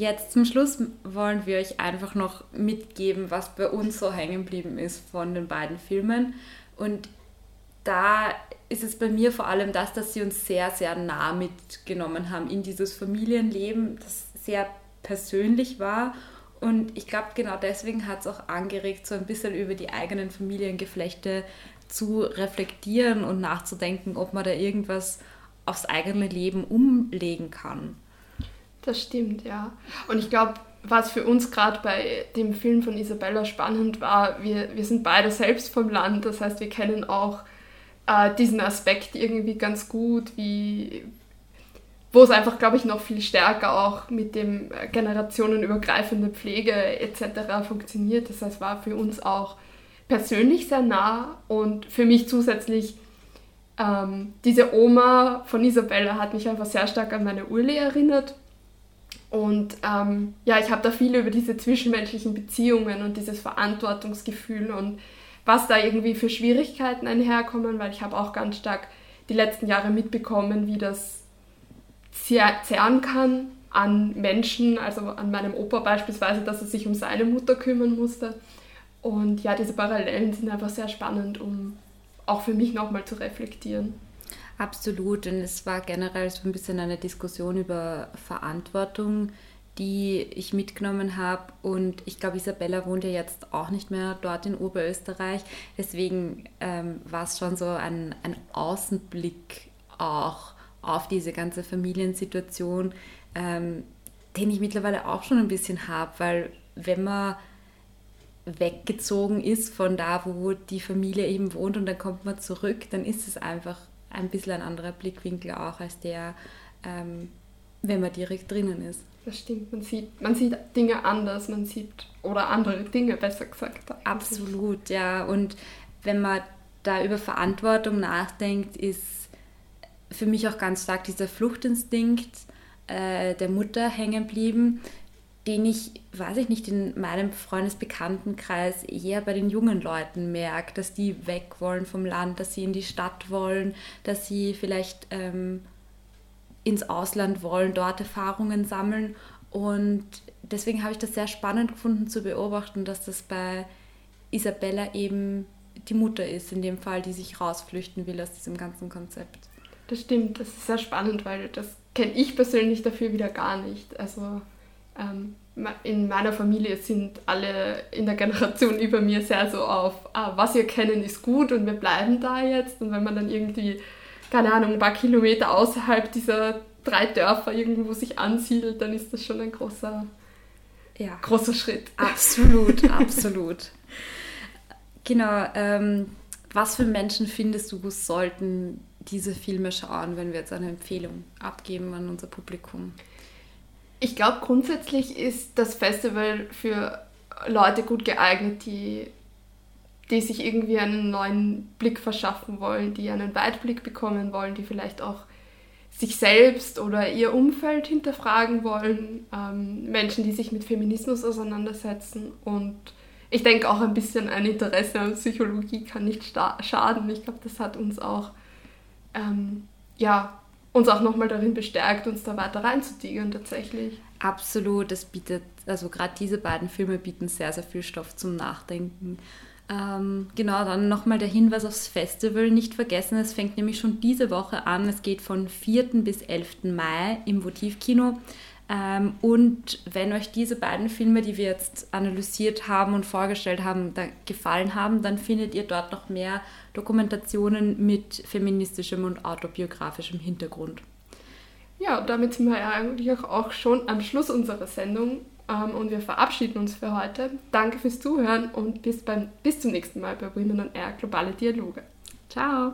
jetzt zum Schluss wollen wir euch einfach noch mitgeben, was bei uns so hängen geblieben ist von den beiden Filmen. Und da ist es bei mir vor allem das, dass sie uns sehr, sehr nah mitgenommen haben in dieses Familienleben, das sehr persönlich war. Und ich glaube, genau deswegen hat es auch angeregt, so ein bisschen über die eigenen Familiengeflechte zu reflektieren und nachzudenken, ob man da irgendwas aufs eigene Leben umlegen kann. Das stimmt, ja. Und ich glaube, was für uns gerade bei dem Film von Isabella spannend war, wir, wir sind beide selbst vom Land, das heißt, wir kennen auch äh, diesen Aspekt irgendwie ganz gut, wie wo es einfach, glaube ich, noch viel stärker auch mit dem generationenübergreifende Pflege etc. funktioniert. Das heißt, war für uns auch persönlich sehr nah und für mich zusätzlich ähm, diese Oma von Isabella hat mich einfach sehr stark an meine Urle erinnert. Und ähm, ja, ich habe da viel über diese zwischenmenschlichen Beziehungen und dieses Verantwortungsgefühl und was da irgendwie für Schwierigkeiten einherkommen, weil ich habe auch ganz stark die letzten Jahre mitbekommen, wie das zehren kann an Menschen, also an meinem Opa beispielsweise, dass er sich um seine Mutter kümmern musste. Und ja, diese Parallelen sind einfach sehr spannend, um auch für mich nochmal zu reflektieren. Absolut, und es war generell so ein bisschen eine Diskussion über Verantwortung, die ich mitgenommen habe. Und ich glaube, Isabella wohnt ja jetzt auch nicht mehr dort in Oberösterreich. Deswegen ähm, war es schon so ein, ein Außenblick auch auf diese ganze Familiensituation, ähm, den ich mittlerweile auch schon ein bisschen habe, weil wenn man weggezogen ist von da, wo die Familie eben wohnt und dann kommt man zurück, dann ist es einfach ein bisschen ein anderer Blickwinkel auch als der, ähm, wenn man direkt drinnen ist. Das stimmt, man sieht, man sieht Dinge anders, man sieht, oder andere Dinge besser gesagt. Eigentlich. Absolut, ja. Und wenn man da über Verantwortung nachdenkt, ist für mich auch ganz stark dieser Fluchtinstinkt äh, der Mutter hängen geblieben, den ich, weiß ich nicht, in meinem Freundesbekanntenkreis eher bei den jungen Leuten merke, dass die weg wollen vom Land, dass sie in die Stadt wollen, dass sie vielleicht ähm, ins Ausland wollen, dort Erfahrungen sammeln. Und deswegen habe ich das sehr spannend gefunden zu beobachten, dass das bei Isabella eben die Mutter ist, in dem Fall, die sich rausflüchten will aus diesem ganzen Konzept. Das stimmt, das ist sehr spannend, weil das kenne ich persönlich dafür wieder gar nicht. Also ähm, in meiner Familie sind alle in der Generation über mir sehr so auf, ah, was wir kennen ist gut und wir bleiben da jetzt. Und wenn man dann irgendwie, keine Ahnung, ein paar Kilometer außerhalb dieser drei Dörfer irgendwo sich ansiedelt, dann ist das schon ein großer, ja. großer Schritt. Absolut, absolut. Genau, ähm, was für Menschen findest du, sollten diese Filme schauen, wenn wir jetzt eine Empfehlung abgeben an unser Publikum? Ich glaube, grundsätzlich ist das Festival für Leute gut geeignet, die, die sich irgendwie einen neuen Blick verschaffen wollen, die einen Weitblick bekommen wollen, die vielleicht auch sich selbst oder ihr Umfeld hinterfragen wollen, ähm, Menschen, die sich mit Feminismus auseinandersetzen und ich denke auch ein bisschen ein Interesse an Psychologie kann nicht schaden. Ich glaube, das hat uns auch ähm, ja, uns auch nochmal darin bestärkt, uns da weiter reinzutigern tatsächlich. Absolut, es bietet, also gerade diese beiden Filme bieten sehr, sehr viel Stoff zum Nachdenken. Ähm, genau, dann nochmal der Hinweis aufs Festival. Nicht vergessen, es fängt nämlich schon diese Woche an. Es geht von 4. bis 11. Mai im Votivkino. Ähm, und wenn euch diese beiden Filme, die wir jetzt analysiert haben und vorgestellt haben, gefallen haben, dann findet ihr dort noch mehr Dokumentationen mit feministischem und autobiografischem Hintergrund. Ja, damit sind wir eigentlich auch schon am Schluss unserer Sendung ähm, und wir verabschieden uns für heute. Danke fürs Zuhören und bis, beim, bis zum nächsten Mal bei Women on Air Globale Dialoge. Ciao!